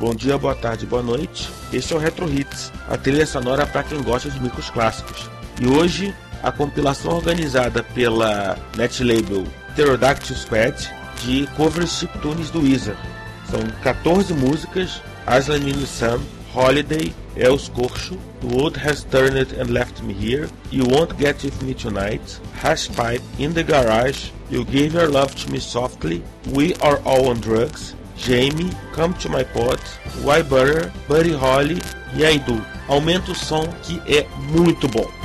Bom dia, boa tarde, boa noite. Este é o Retro Hits, a trilha sonora para quem gosta de micros clássicos. E hoje, a compilação organizada pela netlabel Pterodactyl Squad de covers chiptunes do Weezer. São 14 músicas, Aslan in Sun, Holiday, Els Corcho, The World Has Turned and Left Me Here, You Won't Get With Me Tonight, Hash Pipe, In the Garage, You Gave Your Love to Me Softly, We Are All on Drugs, Jamie, Come to My Pot, Why Butter, Buddy Holly e Aidu. Aumenta o som que é muito bom.